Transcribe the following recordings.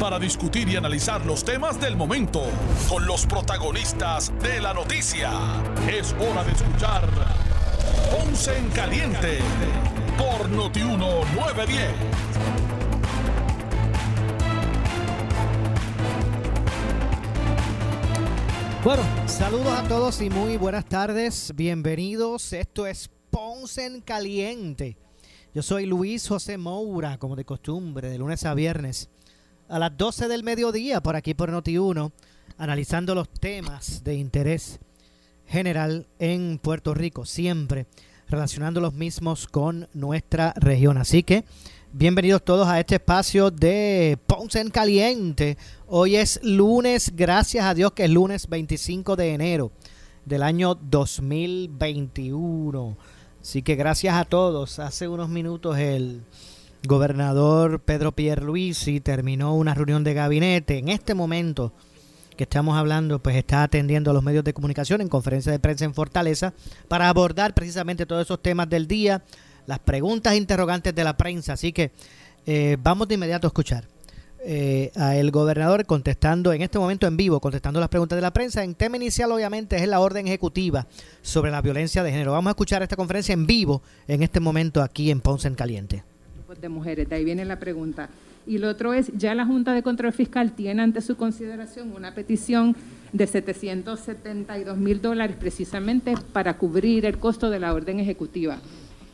para discutir y analizar los temas del momento con los protagonistas de la noticia. Es hora de escuchar Ponce en Caliente por Notiuno 910. Bueno, saludos a todos y muy buenas tardes. Bienvenidos. Esto es Ponce en Caliente. Yo soy Luis José Moura, como de costumbre, de lunes a viernes, a las 12 del mediodía, por aquí por Noti1, analizando los temas de interés general en Puerto Rico, siempre relacionando los mismos con nuestra región. Así que bienvenidos todos a este espacio de Ponce en Caliente. Hoy es lunes, gracias a Dios que es lunes 25 de enero del año 2021. Así que gracias a todos. Hace unos minutos el gobernador Pedro Pierluisi terminó una reunión de gabinete. En este momento que estamos hablando, pues está atendiendo a los medios de comunicación en conferencia de prensa en Fortaleza para abordar precisamente todos esos temas del día, las preguntas e interrogantes de la prensa. Así que eh, vamos de inmediato a escuchar eh, a el gobernador contestando en este momento en vivo, contestando las preguntas de la prensa. En tema inicial, obviamente, es la orden ejecutiva sobre la violencia de género. Vamos a escuchar esta conferencia en vivo en este momento aquí en Ponce en Caliente. De mujeres, de ahí viene la pregunta. Y lo otro es, ya la Junta de Control Fiscal tiene ante su consideración una petición de 772 mil dólares precisamente para cubrir el costo de la orden ejecutiva.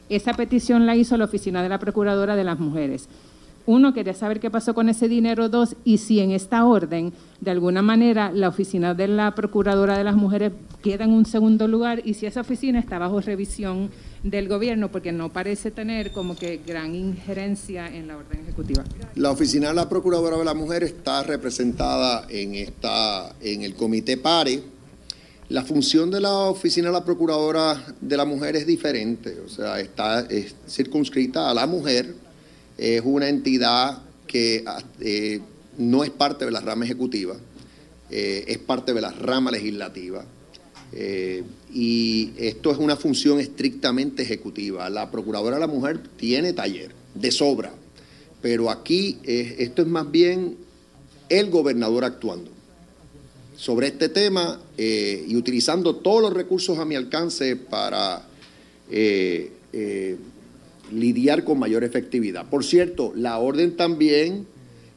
Esa petición la hizo la Oficina de la Procuradora de las Mujeres. Uno, quería saber qué pasó con ese dinero. Dos, y si en esta orden, de alguna manera, la oficina de la Procuradora de las Mujeres queda en un segundo lugar y si esa oficina está bajo revisión del gobierno, porque no parece tener como que gran injerencia en la orden ejecutiva. La oficina de la Procuradora de las Mujeres está representada en, esta, en el Comité PARE. La función de la oficina de la Procuradora de la Mujer es diferente, o sea, está es circunscrita a la mujer es una entidad que eh, no es parte de la rama ejecutiva, eh, es parte de la rama legislativa. Eh, y esto es una función estrictamente ejecutiva. La Procuradora de la Mujer tiene taller de sobra, pero aquí esto es más bien el gobernador actuando sobre este tema y utilizando todos los recursos a mi alcance para lidiar con mayor efectividad. Por cierto, la orden también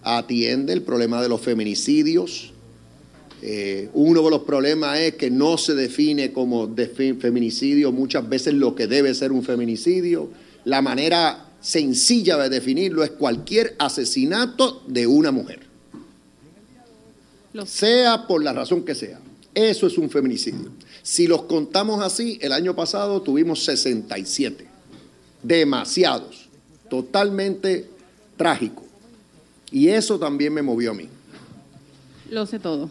atiende el problema de los feminicidios. Eh, uno de los problemas es que no se define como feminicidio muchas veces lo que debe ser un feminicidio. La manera sencilla de definirlo es cualquier asesinato de una mujer. Sea por la razón que sea. Eso es un feminicidio. Si los contamos así, el año pasado tuvimos 67 demasiados, totalmente trágico. Y eso también me movió a mí. Lo sé todo.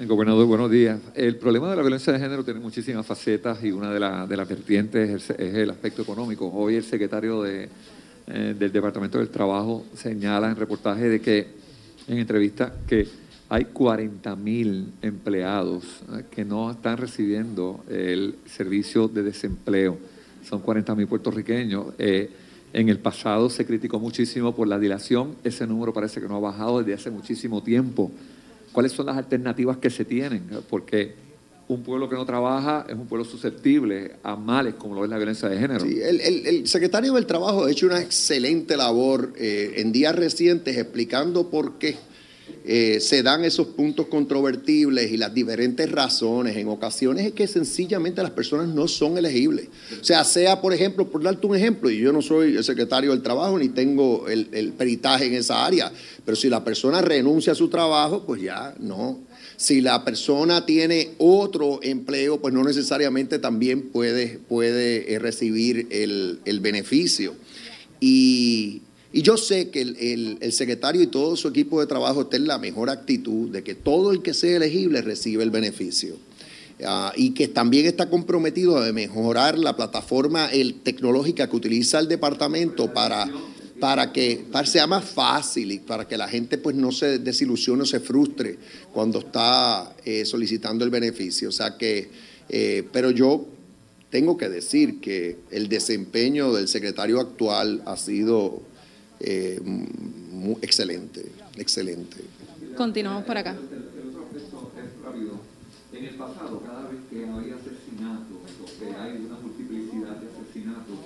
Gobernador, buenos días. El problema de la violencia de género tiene muchísimas facetas y una de, las vertientes es el, aspecto económico. Hoy el secretario eh, del Departamento del Trabajo señala en reportaje de que, en entrevista, que hay 40 mil empleados eh, que no están recibiendo el servicio de desempleo son 40 mil puertorriqueños. Eh, en el pasado se criticó muchísimo por la dilación, ese número parece que no ha bajado desde hace muchísimo tiempo. ¿Cuáles son las alternativas que se tienen? Porque un pueblo que no trabaja es un pueblo susceptible a males como lo es la violencia de género. Sí, el, secretario del Trabajo ha hecho una excelente labor eh, en días recientes explicando por qué eh, se dan esos puntos controvertibles y las diferentes razones en ocasiones es que sencillamente las personas no son elegibles. O sea, sea, por ejemplo, por darte un ejemplo, y yo no soy el secretario del trabajo ni tengo el, el peritaje en esa área, pero si la persona renuncia a su trabajo, pues ya no. Si la persona tiene otro empleo, pues no necesariamente también puede, puede eh, recibir el, el beneficio. Y y yo sé que el, secretario y todo su equipo de trabajo está en la mejor actitud de que todo el que sea elegible recibe el beneficio. ah, y que también está comprometido a mejorar la plataforma el, tecnológica que utiliza el departamento para, para que sea más fácil y para que la gente pues no se desilusione o se frustre cuando está eh, solicitando el beneficio. O sea que, eh, pero yo tengo que decir que el desempeño del secretario actual ha sido eh, excelente, excelente. Continuamos por acá. En el pasado, cada vez que hay asesinatos o que hay una multiplicidad de asesinatos,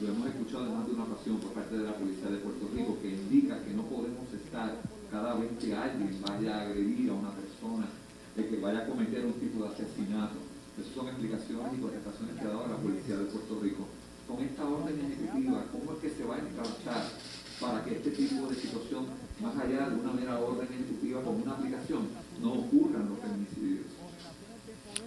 lo hemos escuchado en más de una ocasión por parte de la Policía de Puerto Rico, que indica que no podemos estar cada vez que alguien vaya a agredir a una persona, de que vaya a cometer un tipo de asesinato. Esas son explicaciones y contestaciones que ha dado la Policía de Puerto Rico. Con esta orden ejecutiva, ¿cómo es que se va a encauzar para que este tipo de situación, más allá de una mera orden ejecutiva con una aplicación, no ocurran los feminicidios?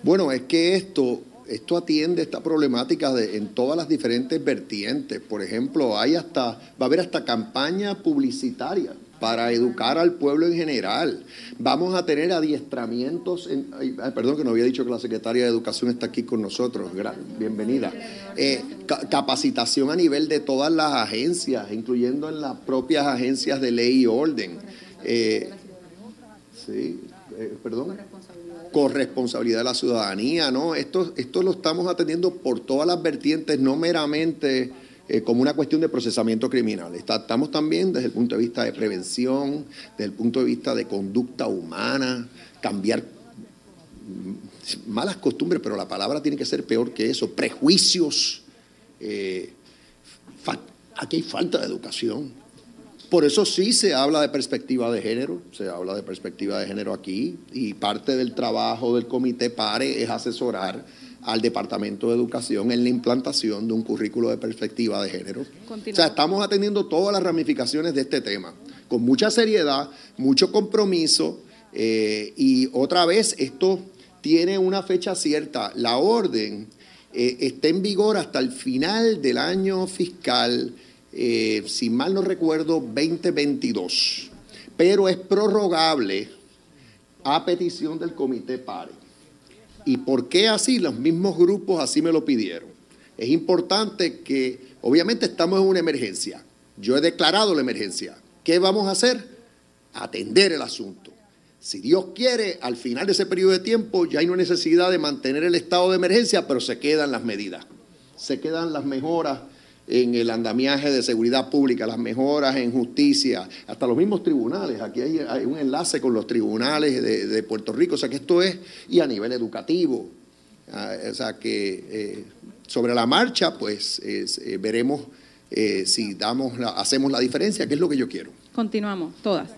Bueno, es que esto, esto atiende esta problemática de, en todas las diferentes vertientes. Por ejemplo, hay hasta, va a haber hasta campaña publicitaria para educar al pueblo en general. Vamos a tener adiestramientos, en, perdón que no había dicho que la secretaria de Educación está aquí con nosotros, bienvenida. Eh, capacitación a nivel de todas las agencias, incluyendo en las propias agencias de ley y orden. Eh, sí, eh, perdón corresponsabilidad de la ciudadanía, ¿no? Esto, esto lo estamos atendiendo por todas las vertientes, no meramente eh, como una cuestión de procesamiento criminal. estamos también desde el punto de vista de prevención, desde el punto de vista de conducta humana, cambiar malas costumbres, pero la palabra tiene que ser peor que eso, prejuicios. Eh, aquí hay falta de educación. Por eso sí se habla de perspectiva de género, se habla de perspectiva de género aquí y parte del trabajo del comité PARE es asesorar al Departamento de Educación en la implantación de un currículo de perspectiva de género. O sea, estamos atendiendo todas las ramificaciones de este tema, con mucha seriedad, mucho compromiso eh, y otra vez esto tiene una fecha cierta. La orden eh, está en vigor hasta el final del año fiscal eh, si mal no recuerdo, 2022, pero es prorrogable a petición del comité PARE. ¿Y por qué así? Los mismos grupos así me lo pidieron. Es importante que, obviamente estamos en una emergencia. Yo he declarado la emergencia. ¿Qué vamos a hacer? Atender el asunto. Si Dios quiere, al final de ese periodo de tiempo ya hay una necesidad de mantener el estado de emergencia, pero se quedan las medidas, se quedan las mejoras en el andamiaje de seguridad pública, las mejoras en justicia, hasta los mismos tribunales. Aquí hay, un enlace con los tribunales de, Puerto Rico, o sea que esto es, y a nivel educativo. Ah, o sea que eh, sobre la marcha, pues eh, veremos eh, si damos hacemos la diferencia, que es lo que yo quiero. Continuamos, todas.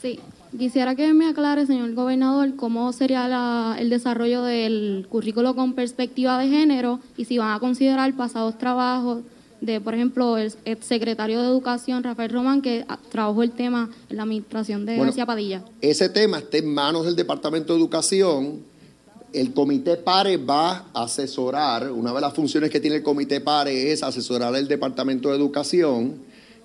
Sí, quisiera que me aclare, señor gobernador, cómo sería el desarrollo del currículo con perspectiva de género y si van a considerar pasados trabajos de, por ejemplo, el secretario de Educación, Rafael Román, que trabajó el tema en la administración de García Padilla. Ese tema está en manos del Departamento de Educación. El Comité PARE va a asesorar, una de las funciones que tiene el Comité PARE es asesorar al Departamento de Educación.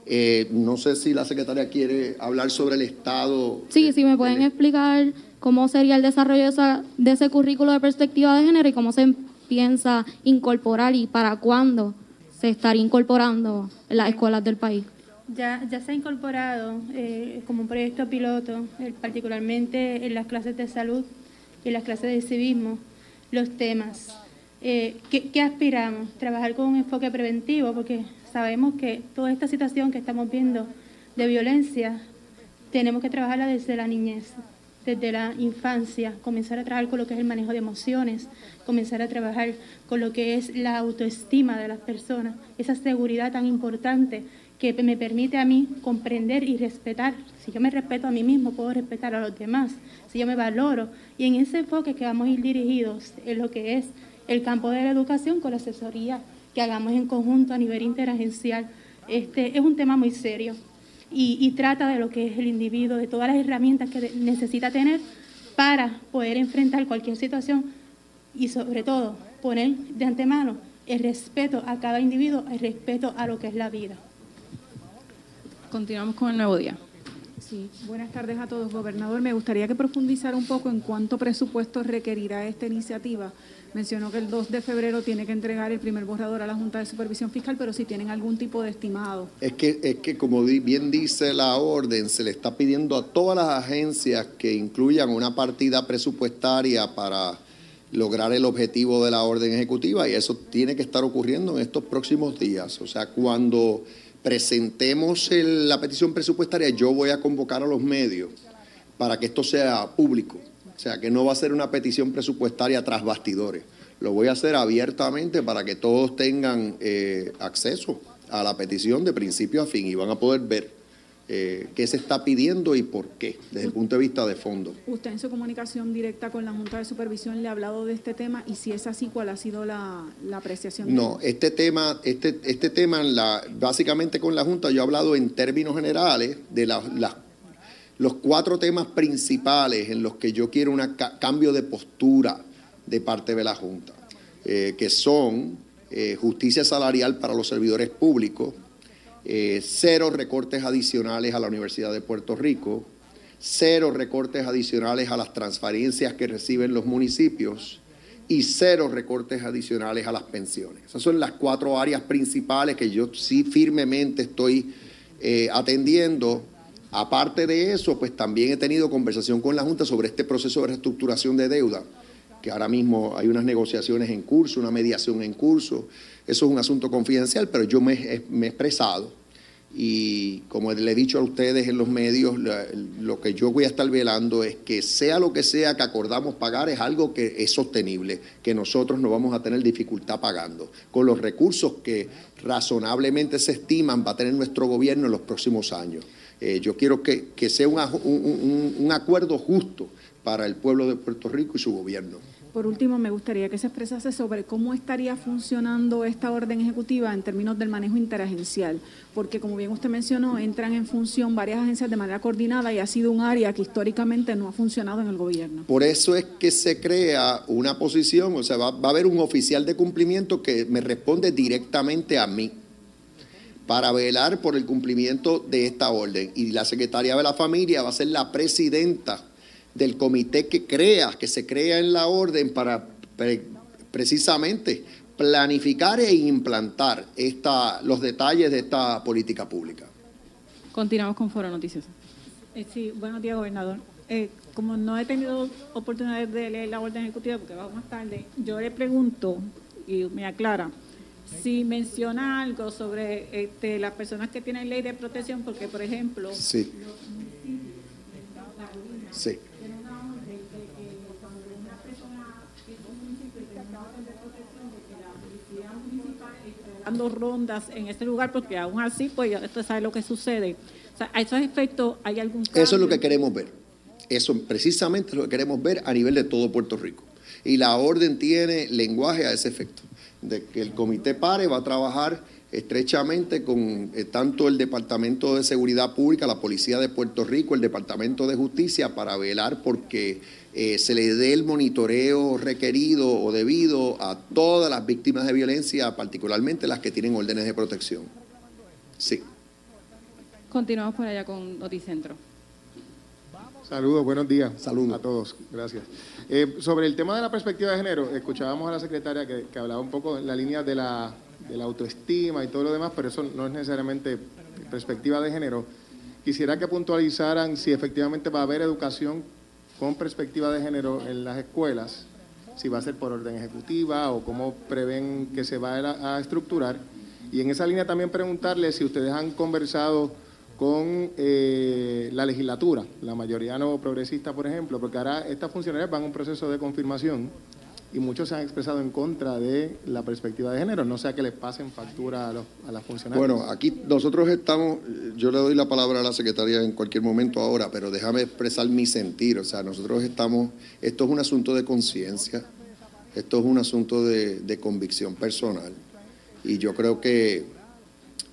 Eh, no sé si la secretaria quiere hablar sobre el estado. Sí, sí, me pueden explicar cómo sería el desarrollo de, esa, de ese currículo de perspectiva de género y cómo se piensa incorporar y para cuándo se estaría incorporando en las escuelas del país? Ya, ya se ha incorporado eh, como un proyecto piloto, eh, particularmente en las clases de salud y en las clases de civismo, los temas. Eh, ¿qué, aspiramos? Trabajar con un enfoque preventivo, porque sabemos que toda esta situación que estamos viendo de violencia, tenemos que trabajarla desde la niñez, desde la infancia, comenzar a trabajar con lo que es el manejo de emociones, comenzar a trabajar con lo que es la autoestima de las personas, esa seguridad tan importante que me permite a mí comprender y respetar. Si yo me respeto a mí mismo, puedo respetar a los demás, si yo me valoro. Y en ese enfoque que vamos a ir dirigidos en lo que es el campo de la educación con la asesoría que hagamos en conjunto a nivel interagencial, este, es un tema muy serio y, trata de lo que es el individuo, de todas las herramientas que necesita tener para poder enfrentar cualquier situación y sobre todo poner de antemano el respeto a cada individuo, el respeto a lo que es la vida. Continuamos con el nuevo día. Sí, buenas tardes a todos, gobernador. Me gustaría que profundizara un poco en cuánto presupuesto requerirá esta iniciativa. Mencionó que el 2 de febrero tiene que entregar el primer borrador a la Junta de Supervisión Fiscal, pero si tienen algún tipo de estimado. Es que, es que como bien dice la orden, se le está pidiendo a todas las agencias que incluyan una partida presupuestaria para lograr el objetivo de la orden ejecutiva y eso tiene que estar ocurriendo en estos próximos días. O sea, cuando presentemos la petición presupuestaria, yo voy a convocar a los medios para que esto sea público. O sea, que no va a ser una petición presupuestaria tras bastidores. Lo voy a hacer abiertamente para que todos tengan eh, acceso a la petición de principio a fin y van a poder ver eh, qué se está pidiendo y por qué, desde el punto de vista de fondo. Usted en su comunicación directa con la Junta de Supervisión le ha hablado de este tema y si es así, ¿cuál ha sido la, apreciación? No, este tema, este, este tema, la, básicamente con la Junta yo he hablado en términos generales de los cuatro temas principales en los que yo quiero un cambio de postura de parte de la Junta, eh, que son eh, justicia salarial para los servidores públicos, eh, cero recortes adicionales a la Universidad de Puerto Rico, cero recortes adicionales a las transferencias que reciben los municipios y cero recortes adicionales a las pensiones. Esas son las cuatro áreas principales que yo sí firmemente estoy atendiendo. Aparte de eso, pues también he tenido conversación con la Junta sobre este proceso de reestructuración de deuda, que ahora mismo hay unas negociaciones en curso, una mediación en curso. Eso es un asunto confidencial, pero yo me, he expresado y como le he dicho a ustedes en los medios, lo que yo voy a estar velando es que sea lo que sea que acordamos pagar es algo que es sostenible, que nosotros no vamos a tener dificultad pagando, con los recursos que razonablemente se estiman va a tener nuestro gobierno en los próximos años. Eh, yo quiero que, sea un acuerdo justo para el pueblo de Puerto Rico y su gobierno. Por último, me gustaría que se expresase sobre cómo estaría funcionando esta orden ejecutiva en términos del manejo interagencial, porque como bien usted mencionó, entran en función varias agencias de manera coordinada y ha sido un área que históricamente no ha funcionado en el gobierno. Por eso es que se crea una posición, o sea, va, va a haber un oficial de cumplimiento que me responde directamente a mí para velar por el cumplimiento de esta orden. Y la secretaria de la familia va a ser la presidenta del comité que crea, que se crea en la orden para precisamente planificar e implantar esta, los detalles de esta política pública. Continuamos con Foro Noticias. Eh, sí, buenos días, gobernador. Eh, como no he tenido oportunidad de leer la orden ejecutiva porque vamos más tarde, yo le pregunto y me aclara si menciona algo sobre este, las personas que tienen ley de protección, porque por ejemplo, sí. sí. Dando rondas en este lugar porque aún así, pues ya usted sabe lo que sucede. O sea, a esos efectos, ¿hay algún cambio? Eso es lo que queremos ver. Eso precisamente es lo que queremos ver a nivel de todo Puerto Rico. Y la orden tiene lenguaje a ese efecto, de que el comité PARE va a trabajar estrechamente con eh, tanto el Departamento de Seguridad Pública, la Policía de Puerto Rico, el Departamento de Justicia, para velar porque eh, se le dé el monitoreo requerido o debido a todas las víctimas de violencia, particularmente las que tienen órdenes de protección. Sí. Continuamos por allá con Noticentro. Saludos, buenos días. Saludos. A todos, gracias. Eh, sobre el tema de la perspectiva de género, escuchábamos a la secretaria que, hablaba un poco en la línea de la, de la autoestima y todo lo demás, pero eso no es necesariamente perspectiva de género. Quisiera que puntualizaran si efectivamente va a haber educación con perspectiva de género en las escuelas, si va a ser por orden ejecutiva o cómo prevén que se va a, estructurar. Y en esa línea también preguntarle si ustedes han conversado con eh, la legislatura, la mayoría no progresista, por ejemplo, porque ahora estas funcionarias van a un proceso de confirmación y muchos se han expresado en contra de la perspectiva de género, no sea que les pasen factura a, los, a las funcionarias. Bueno, aquí nosotros estamos, yo le doy la palabra a la secretaria en cualquier momento ahora, pero déjame expresar mi sentir, o sea, nosotros estamos, esto es un asunto de conciencia, esto es un asunto de, convicción personal, y yo creo que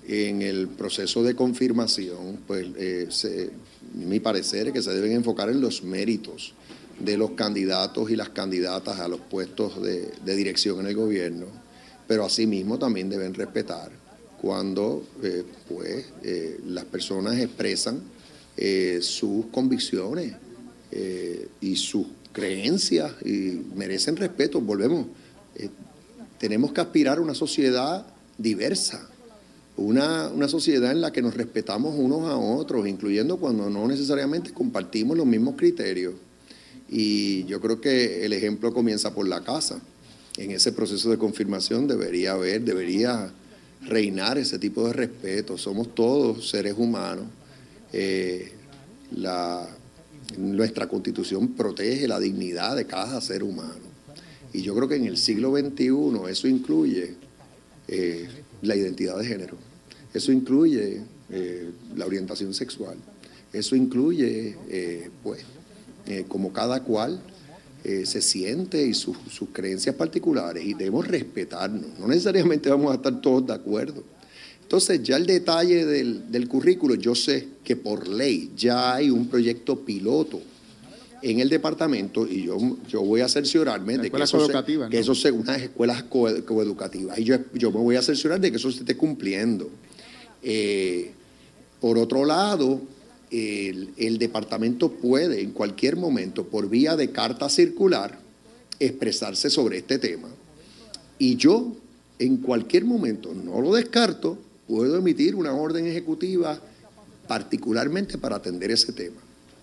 en el proceso de confirmación, pues eh, mi parecer es que se deben enfocar en los méritos de los candidatos y las candidatas a los puestos de, dirección en el gobierno, pero asimismo también deben respetar cuando eh, pues, eh, las personas expresan eh, sus convicciones y sus creencias y merecen respeto. Volvemos, tenemos que aspirar a una sociedad diversa, una, una sociedad en la que nos respetamos unos a otros, incluyendo cuando no necesariamente compartimos los mismos criterios. Y yo creo que el ejemplo comienza por la casa. En ese proceso de confirmación debería haber, debería reinar ese tipo de respeto. Somos todos seres humanos. Eh, nuestra constitución protege la dignidad de cada ser humano. Y yo creo que en el siglo XXI eso incluye eh, la identidad de género, eso incluye eh, la orientación sexual, eso incluye, pues, como cada cual se siente y sus creencias particulares y debemos respetarnos. No necesariamente vamos a estar todos de acuerdo. Entonces, ya el detalle del, currículo, yo sé que por ley ya hay un proyecto piloto en el departamento y yo, yo voy a cerciorarme de que eso, se, que eso sea unas escuelas coeducativas. Y yo, yo me voy a cerciorar de que eso se esté cumpliendo. Eh, por otro lado, el, el, departamento puede en cualquier momento, por vía de carta circular, expresarse sobre este tema. Y yo, en cualquier momento, no lo descarto, puedo emitir una orden ejecutiva particularmente para atender ese tema.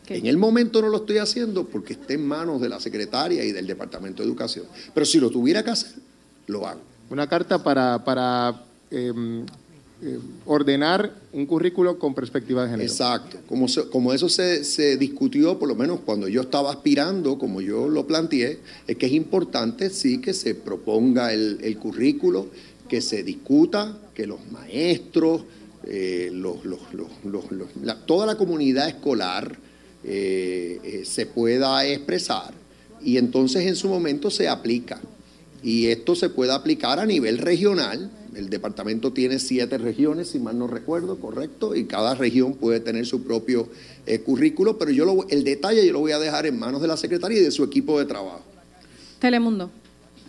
En el momento no lo estoy haciendo porque está en manos de la secretaria y del Departamento de Educación. Pero si lo tuviera que hacer, lo hago. Una carta para, para em, em, ordenar un currículo con perspectiva de género. Exacto. Como, como eso se, discutió, por lo menos cuando yo estaba aspirando, como yo lo planteé, es que es importante sí que se proponga el, el currículo, que se discuta, que los maestros, eh, toda la comunidad escolar eh, eh, se pueda expresar y entonces en su momento se aplica. Y esto se puede aplicar a nivel regional. El departamento tiene siete regiones, si mal no recuerdo, correcto, y cada región puede tener su propio currículo, pero yo lo, el detalle yo lo voy a dejar en manos de la secretaria y de su equipo de trabajo. Telemundo.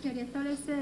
Quería establecer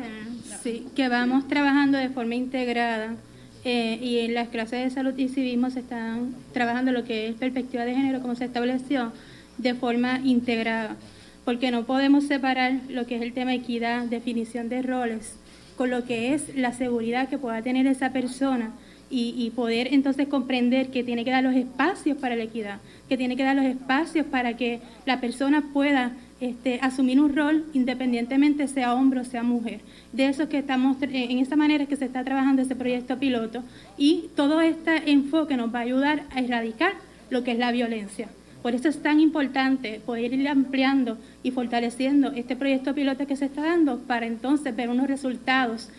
sí, que vamos trabajando de forma integrada eh, y en las clases de salud y civismo se están trabajando lo que es perspectiva de género, como se estableció, de forma integrada, porque no podemos separar lo que es el tema de equidad, definición de roles, con lo que es la seguridad que pueda tener esa persona y, poder entonces comprender que tiene que dar los espacios para la equidad, que tiene que dar los espacios para que la persona pueda este, asumir un rol independientemente sea hombre o sea mujer. De eso que estamos, eh, en esa manera que se está trabajando ese proyecto piloto y todo este enfoque nos va a ayudar a erradicar lo que es la violencia. Por eso es tan importante poder ir ampliando y fortaleciendo este proyecto piloto que se está dando para entonces ver unos resultados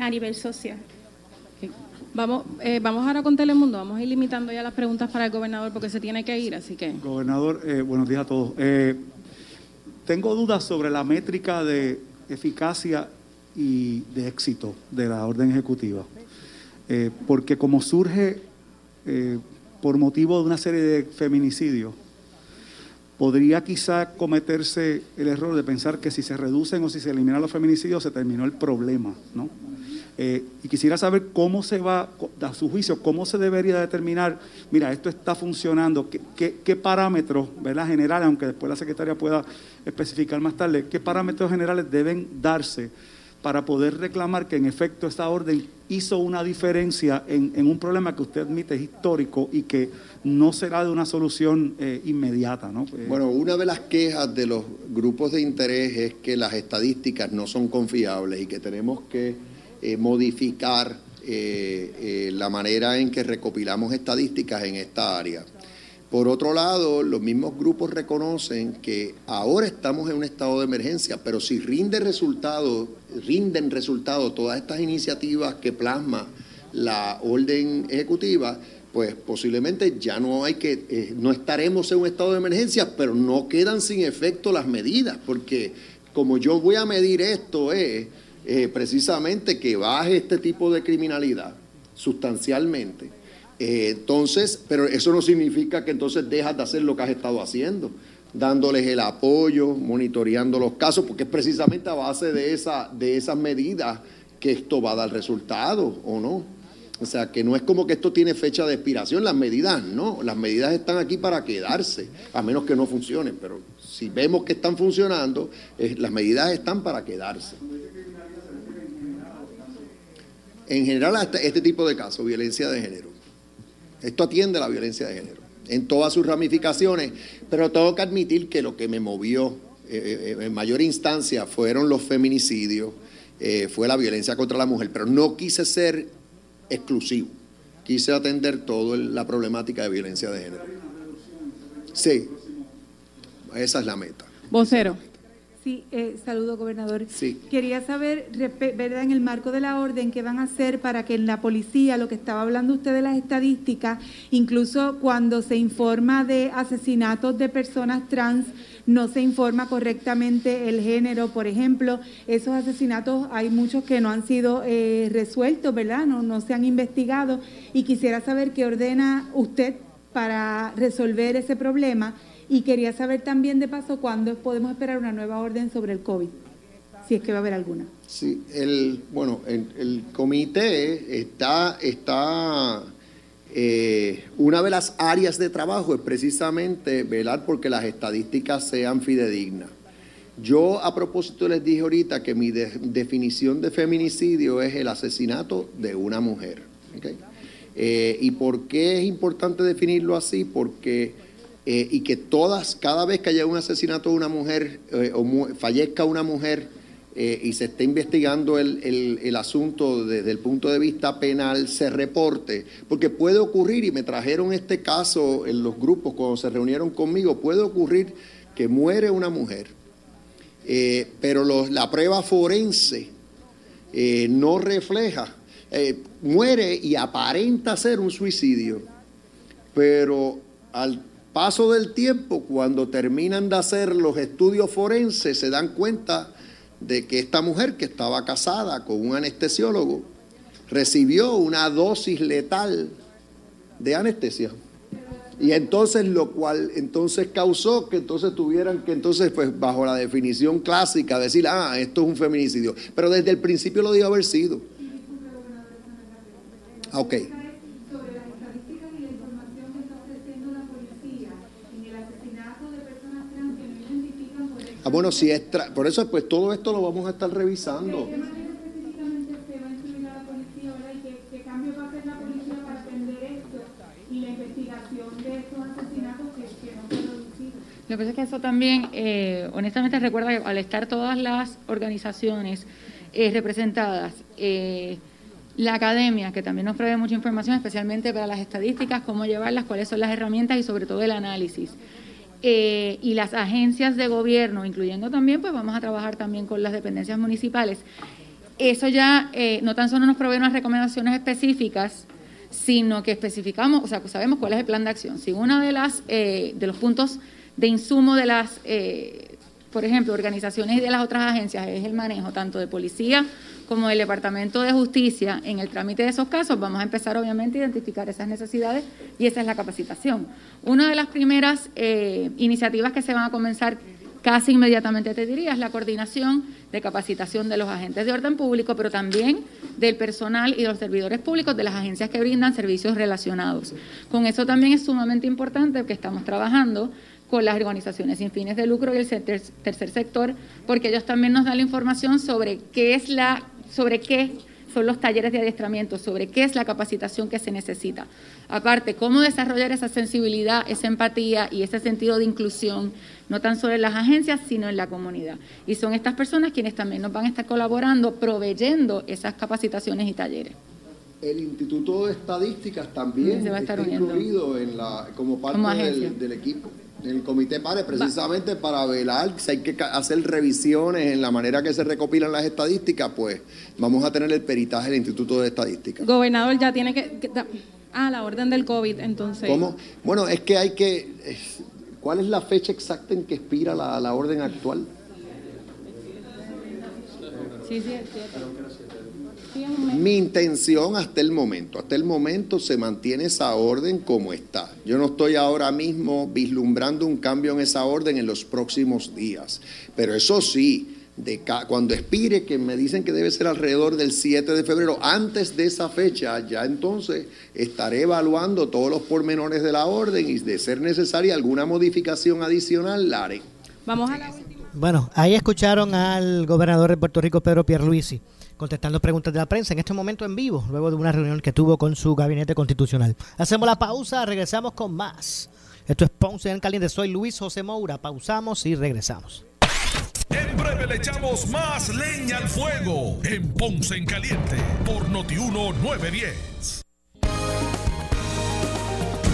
a nivel social. Vamos, eh, vamos ahora con Telemundo, vamos a ir limitando ya las preguntas para el gobernador porque se tiene que ir, así que... Gobernador, eh, buenos días a todos. Tengo dudas sobre la métrica de eficacia y de éxito de la orden ejecutiva, eh, porque como surge eh, por motivo de una serie de feminicidios, podría quizá cometerse el error de pensar que si se reducen o si se eliminan los feminicidios se terminó el problema, ¿no? Eh, y quisiera saber cómo se va, a su juicio, cómo se debería determinar, mira, esto está funcionando, qué, qué, parámetros, ¿verdad? Generales, aunque después la secretaria pueda especificar más tarde, qué parámetros generales deben darse para poder reclamar que en efecto esta orden hizo una diferencia en, un problema que usted admite es histórico y que no será de una solución eh, inmediata. ¿no? Eh, bueno, una de las quejas de los grupos de interés es que las estadísticas no son confiables y que tenemos que eh, modificar la manera en que recopilamos estadísticas en esta área. Por otro lado, los mismos grupos reconocen que ahora estamos en un estado de emergencia, pero si rinde resultado, rinden resultados todas estas iniciativas que plasma la orden ejecutiva, pues posiblemente ya no hay que, no estaremos en un estado de emergencia, pero no quedan sin efecto las medidas, porque como yo voy a medir esto es eh, precisamente que baje este tipo de criminalidad sustancialmente. Eh, entonces, pero eso no significa que entonces dejas de hacer lo que has estado haciendo, dándoles el apoyo, monitoreando los casos, porque es precisamente a base de, esa, de esas medidas que esto va a dar resultados o no. O sea, que no es como que esto tiene fecha de expiración, las medidas no, las medidas están aquí para quedarse, a menos que no funcionen, pero si vemos que están funcionando, las medidas están para quedarse. En general, este tipo de casos, violencia de género. Esto atiende a la violencia de género en todas sus ramificaciones, pero tengo que admitir que lo que me movió eh, eh, en mayor instancia fueron los feminicidios, fue la violencia contra la mujer, pero no quise ser exclusivo. Quise atender toda la problemática de violencia de género. Sí, esa es la meta. Vocero. Sí, eh, saludo, gobernador. Sí. Quería saber, ¿verdad?, en el marco de la orden, qué van a hacer para que en la policía, lo que estaba hablando usted de las estadísticas, incluso cuando se informa de asesinatos de personas trans, no se informa correctamente el género, por ejemplo, esos asesinatos hay muchos que no han sido eh, resueltos, ¿verdad? No, no se han investigado y quisiera saber qué ordena usted para resolver ese problema y quería saber también de paso cuándo podemos esperar una nueva orden sobre el COVID, si es que va a haber alguna. Sí, el, bueno, el, comité está, está eh, una de las áreas de trabajo es precisamente velar porque las estadísticas sean fidedignas. Yo a propósito les dije ahorita que mi definición de feminicidio es el asesinato de una mujer. Eh, ¿Y por qué es importante definirlo así? Porque, eh, y que todas, cada vez que haya un asesinato de una mujer o fallezca una mujer, eh, y se está investigando el, asunto desde el punto de vista penal, se reporte, porque puede ocurrir, y me trajeron este caso en los grupos cuando se reunieron conmigo, puede ocurrir que muere una mujer, eh, pero la prueba forense eh, no refleja, muere y aparenta ser un suicidio, pero al paso del tiempo, cuando terminan de hacer los estudios forenses, se dan cuenta de que esta mujer que estaba casada con un anestesiólogo recibió una dosis letal de anestesia. Y entonces lo cual entonces causó que entonces tuvieran que entonces pues bajo la definición clásica decir, ah, esto es un feminicidio. Pero desde el principio lo dijo haber sido. Ok. Ah, bueno, si es por eso pues todo esto lo vamos a estar revisando. Lo que pasa es que eso también, eh, honestamente, recuerda que al estar todas las organizaciones eh, representadas, eh, la academia, que también nos provee mucha información, especialmente para las estadísticas, cómo llevarlas, cuáles son las herramientas y sobre todo el análisis. Eh, y las agencias de gobierno, incluyendo también, pues vamos a trabajar también con las dependencias municipales. Eso ya eh, no tan solo nos provee unas recomendaciones específicas, sino que especificamos, o sea, que sabemos cuál es el plan de acción. Si uno de, las, eh, de los puntos de insumo de las, por ejemplo, organizaciones y de las otras agencias es el manejo tanto de policía como el Departamento de Justicia en el trámite de esos casos, vamos a empezar obviamente a identificar esas necesidades y esa es la capacitación. Una de las primeras eh, iniciativas que se van a comenzar casi inmediatamente, te diría, es la coordinación de capacitación de los agentes de orden público, pero también del personal y de los servidores públicos de las agencias que brindan servicios relacionados. Con eso también es sumamente importante que estamos trabajando con las organizaciones sin fines de lucro y el tercer sector, porque ellos también nos dan la información sobre qué es la sobre qué son los talleres de adiestramiento, sobre qué es la capacitación que se necesita. Aparte, cómo desarrollar esa sensibilidad, esa empatía y ese sentido de inclusión, no tan solo en las agencias, sino en la comunidad. Y son estas personas quienes también nos van a estar colaborando, proveyendo esas capacitaciones y talleres. El Instituto de Estadísticas también está incluido en la, como parte del equipo el comité PARE precisamente para velar si hay que hacer revisiones en la manera que se recopilan las estadísticas, pues vamos a tener el peritaje del Instituto de Estadística. Gobernador, ya tiene que... ah, la orden del COVID, entonces. ¿Cómo? Bueno, es que hay que... ¿Cuál es la fecha exacta en que expira la, la orden actual? Sí, sí, es mi intención hasta el momento, hasta el momento se mantiene esa orden como está. Yo no estoy ahora mismo vislumbrando un cambio en esa orden en los próximos días. Pero eso sí, de cuando expire, que me dicen que debe ser alrededor del 7 de febrero, antes de esa fecha, ya entonces estaré evaluando todos los pormenores de la orden y de ser necesaria alguna modificación adicional, la haré. Vamos a la última. Bueno, ahí escucharon al gobernador de Puerto Rico, Pedro Pierluisi, contestando preguntas de la prensa en este momento en vivo, luego de una reunión que tuvo con su gabinete constitucional. Hacemos la pausa, regresamos con más. Esto es Ponce en Caliente, soy Luis José Moura. Pausamos y regresamos. En breve le echamos más leña al fuego en Ponce en Caliente por Notiuno 910.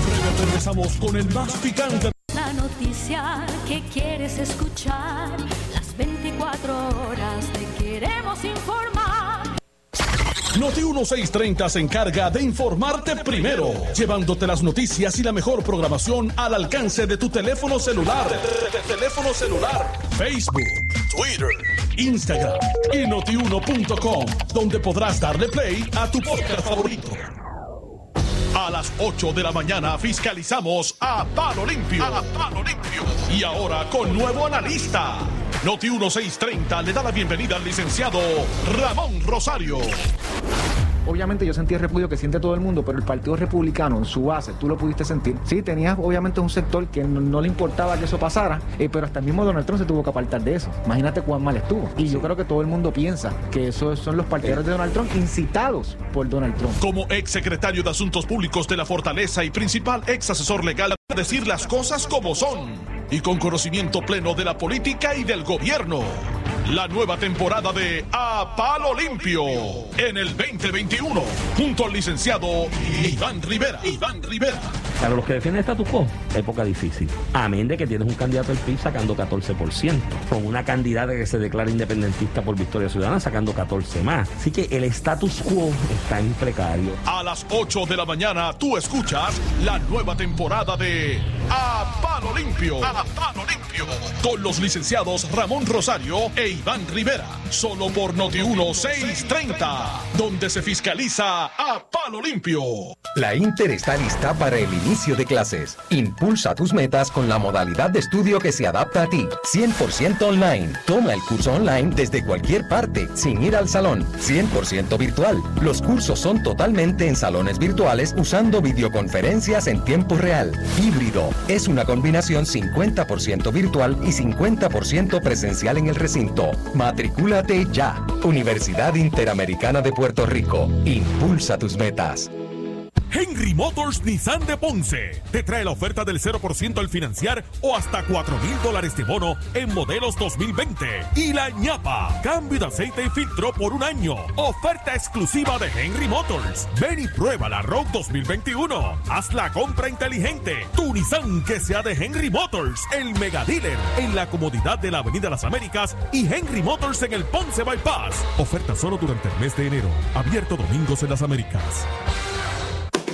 Breve regresamos con el más picante. La noticia que quieres escuchar, las 24 horas te queremos informar. Noti 1630 se encarga de informarte primero, llevándote las noticias y la mejor programación al alcance de tu teléfono celular. teléfono celular, Facebook, Twitter, Instagram y notiuno.com, donde podrás darle play a tu podcast favorito. A las 8 de la mañana fiscalizamos a Palo Limpio. A Palo Limpio. Y ahora con nuevo analista. Noti 1630 le da la bienvenida al licenciado Ramón Rosario. Obviamente yo sentí el repudio que siente todo el mundo, pero el Partido Republicano en su base, tú lo pudiste sentir. Sí, tenías obviamente un sector que no, le importaba que eso pasara, eh, pero hasta el mismo Donald Trump se tuvo que apartar de eso. Imagínate cuán mal estuvo. Y yo creo que todo el mundo piensa que esos son los partidarios de Donald Trump incitados por Donald Trump. Como ex secretario de Asuntos Públicos de la Fortaleza y principal ex asesor legal, a decir las cosas como son y con conocimiento pleno de la política y del gobierno. La nueva temporada de A Palo Limpio en el 2021 junto al licenciado Iván Rivera. Iván Rivera. Para los que defienden el status quo, época difícil. Amén de que tienes un candidato del PIB sacando 14%, con una candidata que se declara independentista por Victoria Ciudadana sacando 14 más. Así que el status quo está en precario. A las 8 de la mañana tú escuchas la nueva temporada de A Palo Limpio. A Palo Limpio. Con los licenciados Ramón Rosario e Iván Rivera. Solo por Noti 1630, donde se fiscaliza a Palo Limpio. La Inter está lista para el inicio de clases. Impulsa tus metas con la modalidad de estudio que se adapta a ti. 100% online. Toma el curso online desde cualquier parte, sin ir al salón. 100% virtual. Los cursos son totalmente en salones virtuales usando videoconferencias en tiempo real. Híbrido. Es una combinación 50% virtual y 50% presencial en el recinto. Matricúlate ya. Universidad Interamericana de Puerto Rico. Impulsa tus metas. Henry Motors Nissan de Ponce te trae la oferta del 0% al financiar o hasta 4 mil dólares de bono en modelos 2020. Y la ñapa, cambio de aceite y filtro por un año. Oferta exclusiva de Henry Motors. Ven y prueba la Rogue 2021. Haz la compra inteligente. Tu Nissan que sea de Henry Motors, el mega dealer en la comodidad de la Avenida Las Américas y Henry Motors en el Ponce Bypass. Oferta solo durante el mes de enero. Abierto domingos en las Américas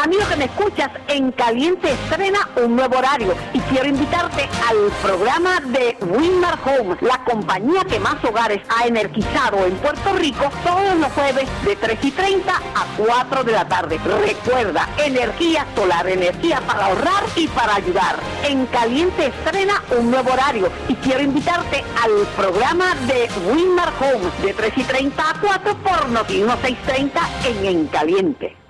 Amigo que me escuchas, en Caliente estrena un nuevo horario y quiero invitarte al programa de Winmar Home, la compañía que más hogares ha energizado en Puerto Rico todos los jueves de 3 y 30 a 4 de la tarde. Recuerda, energía solar, energía para ahorrar y para ayudar. En Caliente estrena un nuevo horario y quiero invitarte al programa de Winmar Home de 3 y 30 a 4 por Noti 1630 en En Caliente.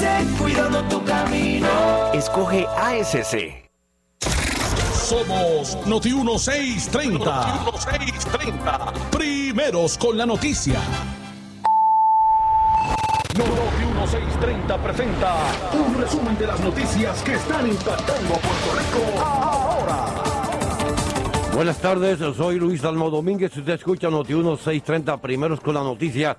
ASC, cuidando tu camino. Escoge ASC. Somos Noti 1630. Noti 1630. Primeros con la noticia. Noti 1630 presenta un resumen de las noticias que están impactando a Puerto Rico ahora. Buenas tardes, soy Luis Almo Domínguez. Usted escucha Noti 1630, primeros con la noticia.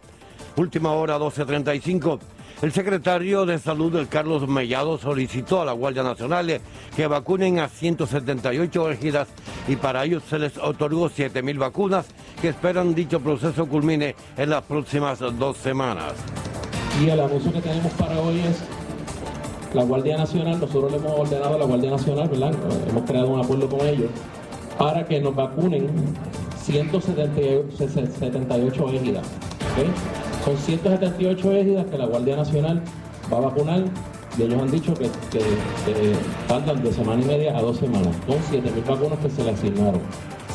Última hora 12.35. El secretario de Salud, el Carlos Mellado, solicitó a la Guardia Nacional que vacunen a 178 ejidas y para ello se les otorgó 7.000 vacunas que esperan dicho proceso culmine en las próximas dos semanas. Y el anuncio que tenemos para hoy es la Guardia Nacional, nosotros le hemos ordenado a la Guardia Nacional, ¿verdad? Hemos creado un acuerdo con ellos para que nos vacunen 178 égidas. ¿ok? Son 178 égidas que la Guardia Nacional va a vacunar y ellos han dicho que, que, tardan de semana y media a dos semanas. Son 7.000 vacunas que se le asignaron.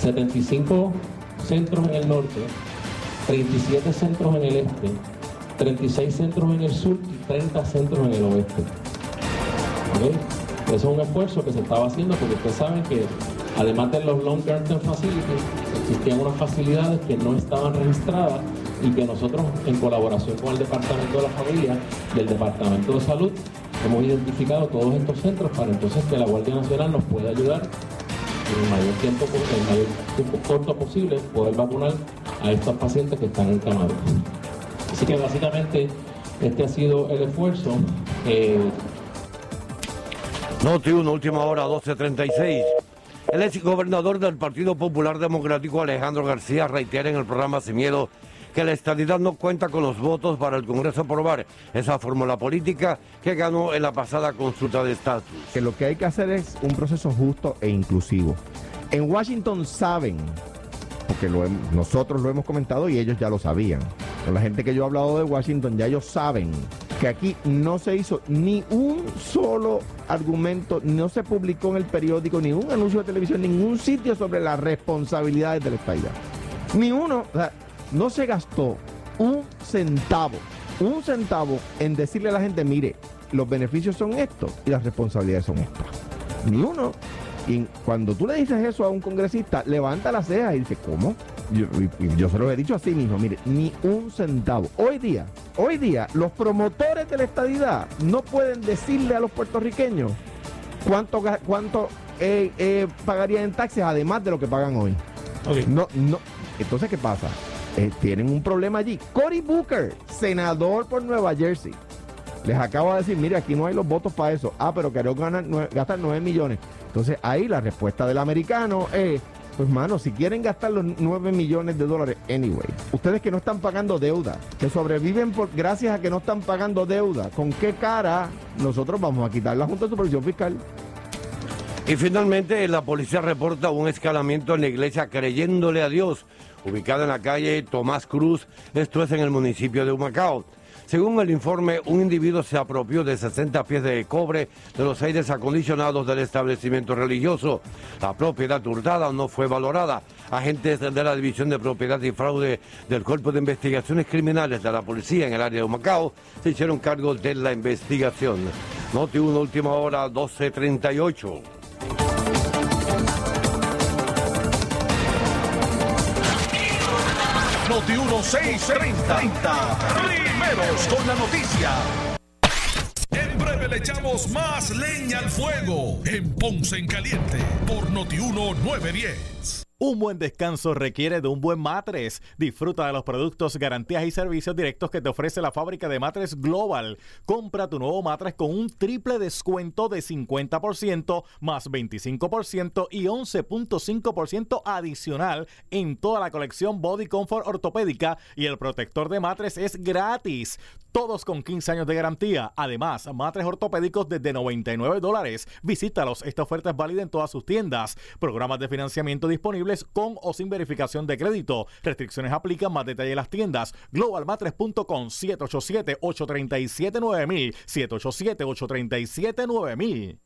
75 centros en el norte, 37 centros en el este, 36 centros en el sur y 30 centros en el oeste. ¿Ok? Eso es un esfuerzo que se estaba haciendo porque ustedes saben que además de los long term facilities, existían unas facilidades que no estaban registradas y que nosotros en colaboración con el Departamento de la Familia y el Departamento de Salud hemos identificado todos estos centros para entonces que la Guardia Nacional nos pueda ayudar en el mayor tiempo, en el mayor tiempo corto posible poder vacunar a estos pacientes que están encamados. Así que básicamente este ha sido el esfuerzo. Eh, Noti 1, última hora 12.36. El ex gobernador del Partido Popular Democrático Alejandro García reitera en el programa Sin Miedo que la estadidad no cuenta con los votos para el Congreso aprobar esa fórmula política que ganó en la pasada consulta de estatus. Que lo que hay que hacer es un proceso justo e inclusivo. En Washington saben, porque nosotros lo hemos comentado y ellos ya lo sabían. Con la gente que yo he hablado de Washington ya ellos saben que aquí no se hizo ni un solo argumento, no se publicó en el periódico, ni un anuncio de televisión, ningún sitio sobre las responsabilidades de la estadidad. Ni uno, o sea, no se gastó un centavo, un centavo en decirle a la gente, mire, los beneficios son estos y las responsabilidades son estas. Ni uno. Y cuando tú le dices eso a un congresista, levanta las cejas y dice, ¿cómo? Yo, yo se lo he dicho así mismo, mire, ni un centavo. Hoy día, hoy día, los promotores de la estadidad no pueden decirle a los puertorriqueños cuánto, cuánto eh, eh, pagarían en taxes además de lo que pagan hoy. No, no. Entonces, ¿qué pasa? Eh, tienen un problema allí. Cory Booker, senador por Nueva Jersey. Les acabo de decir, mire, aquí no hay los votos para eso. Ah, pero queremos ganar, gastar 9 millones. Entonces ahí la respuesta del americano es, pues mano, si quieren gastar los 9 millones de dólares, anyway, ustedes que no están pagando deuda, que sobreviven por, gracias a que no están pagando deuda, ¿con qué cara nosotros vamos a quitar la Junta de Supervisión Fiscal? Y finalmente la policía reporta un escalamiento en la iglesia creyéndole a Dios, ubicada en la calle Tomás Cruz, esto es en el municipio de Humacao. Según el informe, un individuo se apropió de 60 pies de cobre de los aires acondicionados del establecimiento religioso. La propiedad hurtada no fue valorada. Agentes de la División de Propiedad y Fraude del Cuerpo de Investigaciones Criminales de la Policía en el área de Humacao se hicieron cargo de la investigación. Noti 1, última hora, 12.38. Noti 1630. Primeros con la noticia. En breve le echamos más leña al fuego en Ponce en Caliente por Noti 1910. Un buen descanso requiere de un buen matres. Disfruta de los productos, garantías y servicios directos que te ofrece la fábrica de matres Global. Compra tu nuevo matres con un triple descuento de 50% más 25% y 11.5% adicional en toda la colección Body Comfort ortopédica y el protector de matres es gratis. Todos con 15 años de garantía. Además, matres ortopédicos desde 99 dólares. Visítalos. Esta oferta es válida en todas sus tiendas. Programas de financiamiento disponibles con o sin verificación de crédito. Restricciones aplican. Más detalle en las tiendas. Globalmatres.com 787-837-9000. 787-837-9000.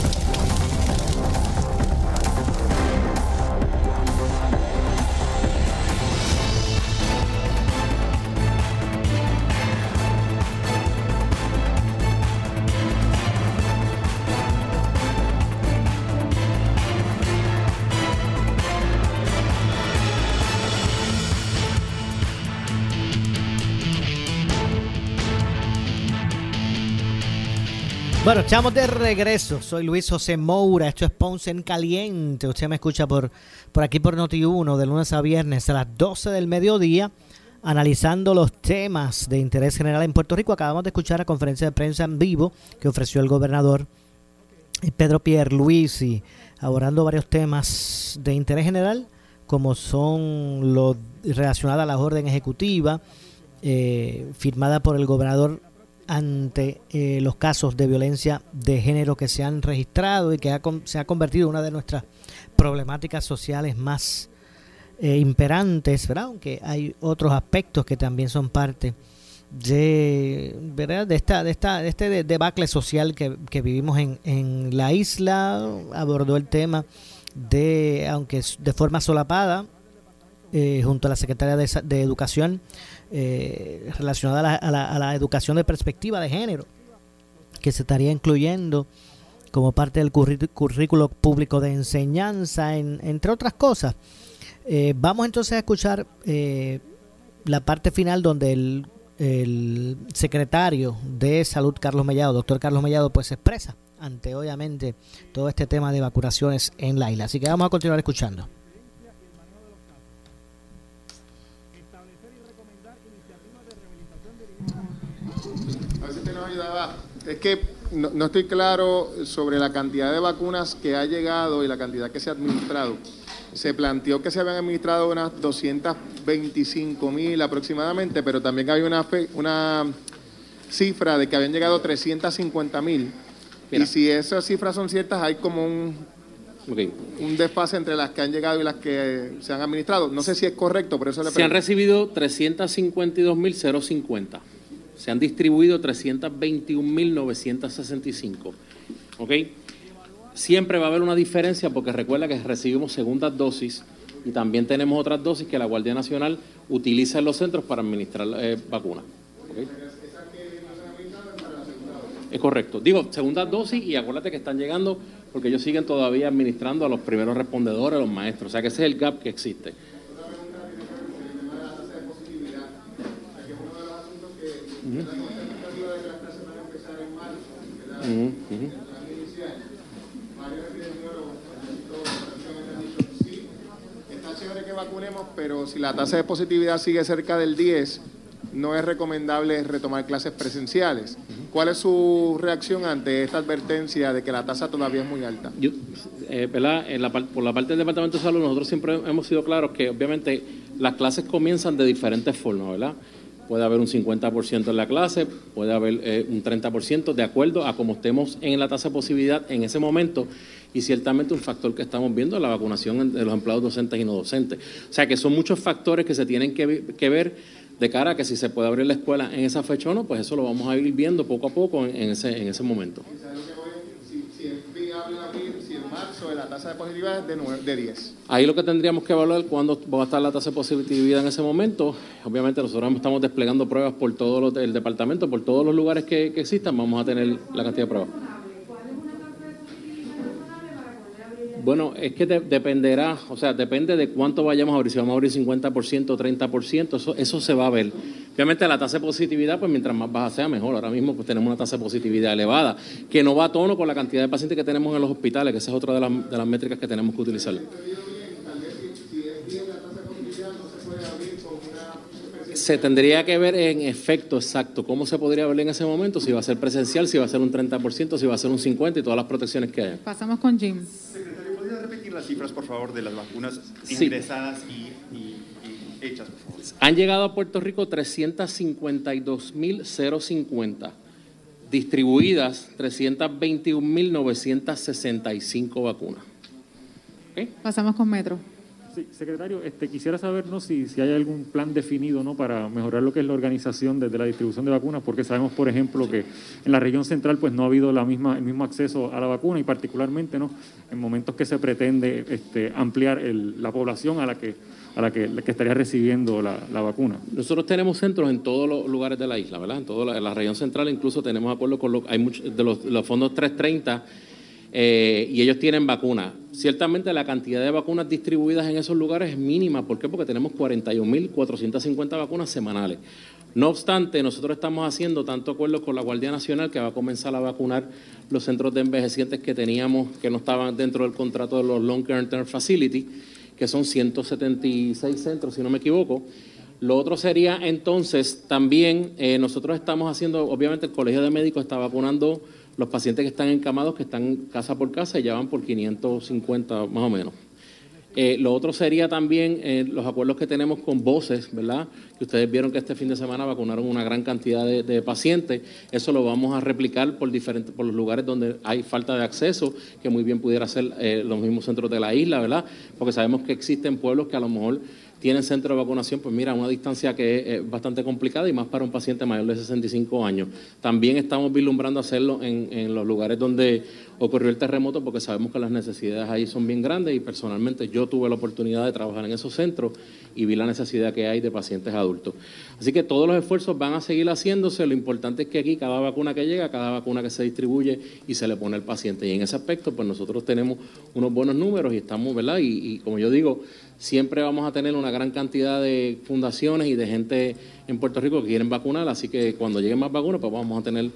Bueno, estamos de regreso. Soy Luis José Moura. Esto es Ponce en Caliente. Usted me escucha por, por aquí por Noti1 de lunes a viernes a las 12 del mediodía, analizando los temas de interés general en Puerto Rico. Acabamos de escuchar la conferencia de prensa en vivo que ofreció el gobernador Pedro Pierluisi, abordando varios temas de interés general, como son los relacionados a la orden ejecutiva eh, firmada por el gobernador ante eh, los casos de violencia de género que se han registrado y que ha, se ha convertido en una de nuestras problemáticas sociales más eh, imperantes, ¿verdad? aunque hay otros aspectos que también son parte de, ¿verdad? de, esta, de, esta, de este debacle social que, vivimos en, en la isla. Abordó el tema de, aunque de forma solapada, eh, junto a la Secretaria de Educación, eh, relacionada a la, a, la, a la, educación de perspectiva de género, que se estaría incluyendo como parte del currículo público de enseñanza, en, entre otras cosas. Eh, vamos entonces a escuchar eh, la parte final donde el, secretario de Salud, Carlos Mellado, doctor Carlos Mellado, pues expresa ante obviamente todo este tema de vacunaciones en la isla. Así que vamos a continuar escuchando. Es que no, no, estoy claro sobre la cantidad de vacunas que ha llegado y la cantidad que se ha administrado. Se planteó que se habían administrado unas 225 mil aproximadamente, pero también había una, fe, una cifra de que habían llegado 350 mil. Y si esas cifras son ciertas, hay como un, okay. un desfase entre las que han llegado y las que se han administrado. No sé si es correcto, por eso le pregunto. Se han recibido 352 mil 050 se han distribuido 321.965. ¿Ok? Siempre va a haber una diferencia porque recuerda que recibimos segundas dosis y también tenemos otras dosis que la Guardia Nacional utiliza en los centros para administrar eh, vacunas. ¿Okay? Es correcto. Digo, segunda dosis y acuérdate que están llegando porque ellos siguen todavía administrando a los primeros respondedores, a los maestros. O sea que ese es el gap que existe. Uh -huh. Uh -huh. Está chévere que vacunemos, pero si la tasa de positividad sigue cerca del 10, no es recomendable retomar clases presenciales. ¿Cuál es su reacción ante esta advertencia de que la tasa todavía es muy alta? Yo, eh, ¿verdad? La, por la parte del Departamento de Salud, nosotros siempre hemos sido claros que obviamente las clases comienzan de diferentes formas, ¿verdad? Puede haber un 50% en la clase, puede haber eh, un 30% de acuerdo a cómo estemos en la tasa de posibilidad en ese momento y ciertamente un factor que estamos viendo es la vacunación de los empleados docentes y no docentes. O sea que son muchos factores que se tienen que, ver De cara a que si se puede abrir la escuela en esa fecha o no, pues eso lo vamos a ir viendo poco a poco en, en ese, en ese momento. Tasa de positividad es de, nueve- de 10. Ahí lo que tendríamos que evaluar cuándo va a estar la tasa de positividad en ese momento. Obviamente nosotros estamos desplegando pruebas por todo el departamento, por todos los lugares que existan, vamos a tener la cantidad de pruebas. Bueno, es que de- dependerá, o sea, depende de cuánto vayamos a abrir, si vamos a abrir 50%, 30%, eso, eso se va a ver. Obviamente la tasa de positividad, pues mientras más baja sea, mejor. Ahora mismo pues tenemos una tasa de positividad elevada, que no va a tono con la cantidad de pacientes que tenemos en los hospitales, que esa es otra de las, de las métricas que tenemos que utilizar. Se tendría que ver en efecto exacto cómo se podría ver en ese momento, si va a ser presencial, si va a ser un 30%, si va a ser un 50% y todas las protecciones que haya. Pasamos con Jim. ¿Podría repetir las cifras, por favor, de las vacunas Sí. ingresadas y, y- y hechas, por favor? Han llegado a Puerto Rico 352.050, distribuidas 321.965 vacunas. Pasamos con Metro. Sí, secretario, este, quisiera saber ¿no? si, si hay algún plan definido ¿no? para mejorar lo que es la organización desde la distribución de vacunas, porque sabemos, por ejemplo, que en la región central pues no ha habido la misma, el mismo acceso a la vacuna y particularmente ¿no? en momentos que se pretende este, ampliar el- la población a la que, a la que, estaría recibiendo la, vacuna. Nosotros tenemos centros en todos los lugares de la isla, ¿verdad? En toda la, región central incluso tenemos acuerdo con hay muchos de los, los fondos 330 eh, y ellos tienen vacunas. Ciertamente la cantidad de vacunas distribuidas en esos lugares es mínima. ¿Por qué? Porque tenemos 41.450 vacunas semanales. No obstante, nosotros estamos haciendo tanto acuerdos con la Guardia Nacional que va a comenzar a vacunar los centros de envejecientes que teníamos, que no estaban dentro del contrato de los Long Term Facility, que son 176 centros, si no me equivoco. Lo otro sería entonces también, eh, nosotros estamos haciendo, obviamente el Colegio de Médicos está vacunando los pacientes que están encamados, que están casa por casa ya van por 550 más o menos. Eh, lo otro sería también eh, los acuerdos que tenemos con voces, ¿verdad? Que ustedes vieron que este fin de semana vacunaron una gran cantidad de, de pacientes. Eso lo vamos a replicar por diferentes, por los lugares donde hay falta de acceso, que muy bien pudiera ser eh, los mismos centros de la isla, ¿verdad? Porque sabemos que existen pueblos que a lo mejor tienen centro de vacunación, pues mira, una distancia que es bastante complicada y más para un paciente mayor de 65 años. También estamos vislumbrando hacerlo en, en los lugares donde ocurrió el terremoto porque sabemos que las necesidades ahí son bien grandes y personalmente yo tuve la oportunidad de trabajar en esos centros y vi la necesidad que hay de pacientes adultos. Así que todos los esfuerzos van a seguir haciéndose. Lo importante es que aquí cada vacuna que llega, cada vacuna que se distribuye y se le pone al paciente. Y en ese aspecto, pues nosotros tenemos unos buenos números y estamos, ¿verdad? Y, y como yo digo, siempre vamos a tener una gran cantidad de fundaciones y de gente en Puerto Rico que quieren vacunar. Así que cuando lleguen más vacunas, pues vamos a tener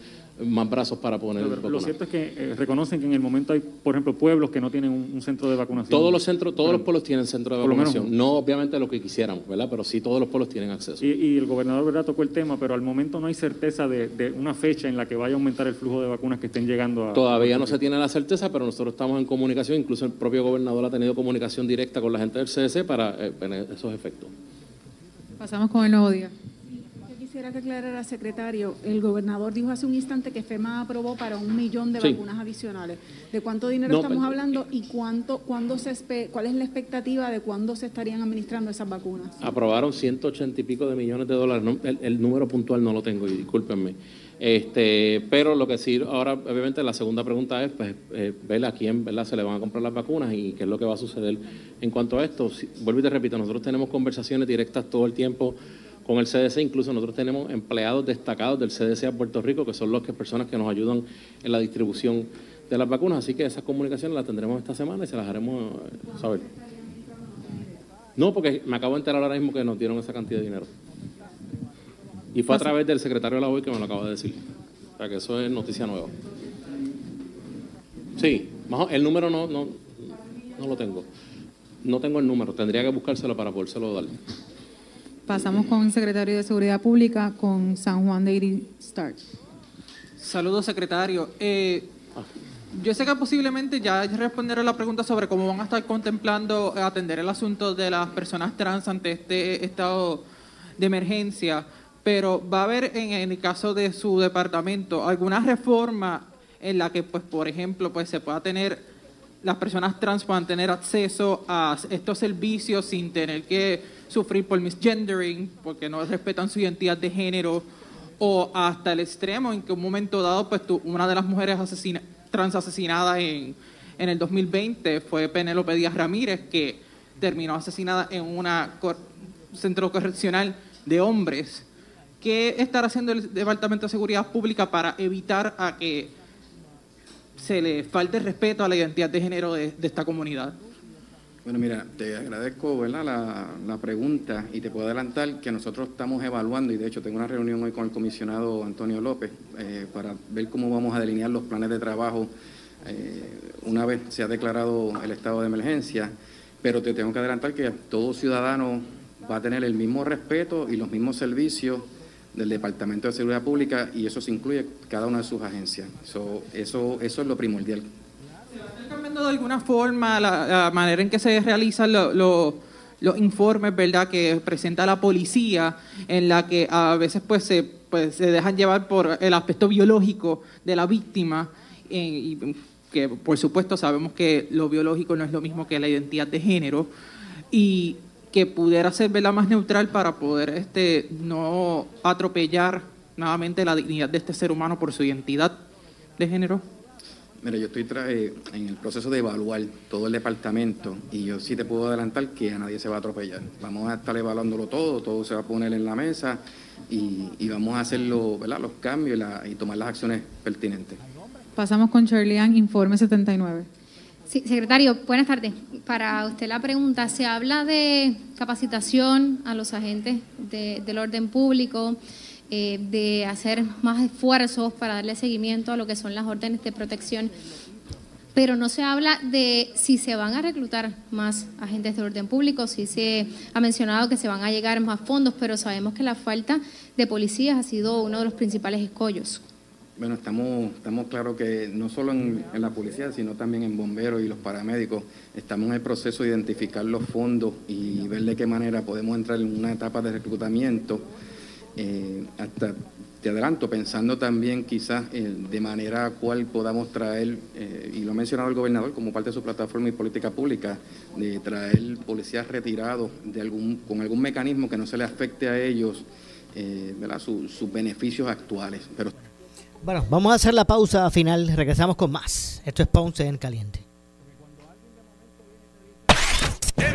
más brazos para poner Lo vacunas. cierto es que eh, reconocen que en el momento hay, por ejemplo, pueblos que no tienen un, un centro de vacunación. Todos los centros, todos los pueblos tienen centro de lo menos vacunación. No obviamente lo que quisiéramos, ¿verdad? Pero sí todos los pueblos tienen acceso. Y, y el gobernador ¿verdad? tocó el tema, pero al momento no hay certeza de, de una fecha en la que vaya a aumentar el flujo de vacunas que estén llegando a... Todavía no se tiene la certeza, pero nosotros estamos en comunicación, incluso el propio gobernador ha tenido comunicación directa con la gente del CDC para eh, tener esos efectos. Pasamos con el nuevo día. Quisiera que aclarara, secretario, el gobernador dijo hace un instante que FEMA aprobó para un millón de Sí. vacunas adicionales. ¿De cuánto dinero No, estamos pues, hablando y cuánto, cuándo se espe- cuál es la expectativa de cuándo se estarían administrando esas vacunas? Aprobaron 180 y pico de millones de dólares. No, el, el número puntual no lo tengo y discúlpenme. Este, pero lo que sí, ahora obviamente la segunda pregunta es, pues, eh, ver a quién ¿verdad? se le van a comprar las vacunas y qué es lo que va a suceder en cuanto a esto. Si- vuelvo y te repito, nosotros tenemos conversaciones directas todo el tiempo con el CDC, incluso nosotros tenemos empleados destacados del CDC a Puerto Rico, que son las que, personas que nos ayudan en la distribución de las vacunas, así que esas comunicaciones las tendremos esta semana y se las haremos eh, saber. No, porque me acabo de enterar ahora mismo que nos dieron esa cantidad de dinero. Y fue a través del secretario de la OI que me lo acaba de decir. O sea que eso es noticia nueva. Sí, el número no, no, no lo tengo. No tengo el número, tendría que buscárselo para podérselo dar. Pasamos con el secretario de Seguridad Pública, con San Juan de Iris Stark. Saludos, secretario. Eh, yo sé que posiblemente ya responderé la pregunta sobre cómo van a estar contemplando eh, atender el asunto de las personas trans ante este estado de emergencia, pero va a haber en el caso de su departamento alguna reforma en la que, pues, por ejemplo, pues se pueda tener las personas trans puedan tener acceso a estos servicios sin tener que sufrir por misgendering, porque no respetan su identidad de género, o hasta el extremo en que un momento dado, pues tu- una de las mujeres trans asesinadas en, en el 2020 fue Penélope Díaz Ramírez, que terminó asesinada en un centro correccional de hombres. ¿Qué estará haciendo el Departamento de Seguridad Pública para evitar a que se le falte respeto a la identidad de género de, de esta comunidad? Bueno, mira, te agradezco. La, la pregunta y te puedo adelantar que nosotros estamos evaluando y de hecho tengo una reunión hoy con el comisionado Antonio López eh, para ver cómo vamos a delinear los planes de trabajo eh, una vez se ha declarado el estado de emergencia, pero te tengo que adelantar que todo ciudadano va a tener el mismo respeto y los mismos servicios del Departamento de Seguridad Pública y eso se incluye cada una de sus agencias. So, eso, eso es lo primordial. ¿Está cambiando de alguna forma la, manera en que se realizan lo- lo- los informes, verdad, que presenta la policía, en la que a veces pues se, pues, se dejan llevar por el aspecto biológico de la víctima eh, y que por supuesto sabemos que lo biológico no es lo mismo que la identidad de género y que pudiera ser ¿verdad? más neutral para poder este, no atropellar nuevamente la dignidad de este ser humano por su identidad de género? Mira, yo estoy tra- eh, en el proceso de evaluar todo el departamento y yo sí te puedo adelantar que a nadie se va a atropellar. Vamos a estar evaluándolo todo, todo se va a poner en la mesa y, y vamos a hacer los cambios y, la- y tomar las acciones pertinentes. Pasamos con Charlian, informe 79. Sí, secretario, buenas tardes. Para usted la pregunta, se habla de capacitación a los agentes de- del orden público, eh, de hacer más esfuerzos para darle seguimiento a lo que son las órdenes de protección, pero no se habla de si se van a reclutar más agentes del orden público, sí se ha mencionado que se van a llegar más fondos, pero sabemos que la falta de policías ha sido uno de los principales escollos. Bueno, estamos, estamos claros que no solo en, en la policía, sino también en bomberos y los paramédicos, estamos en el proceso de identificar los fondos y ver de qué manera podemos entrar en una etapa de reclutamiento. Eh, hasta te adelanto, pensando también quizás eh, de manera cual podamos traer, eh, y lo ha mencionado el gobernador como parte de su plataforma y política pública, de traer policías retirados de algún, con algún mecanismo que no se le afecte a ellos eh. Su- sus beneficios actuales. Pero Bueno, vamos a hacer la pausa final. Regresamos con más. Esto es Ponce en Caliente. En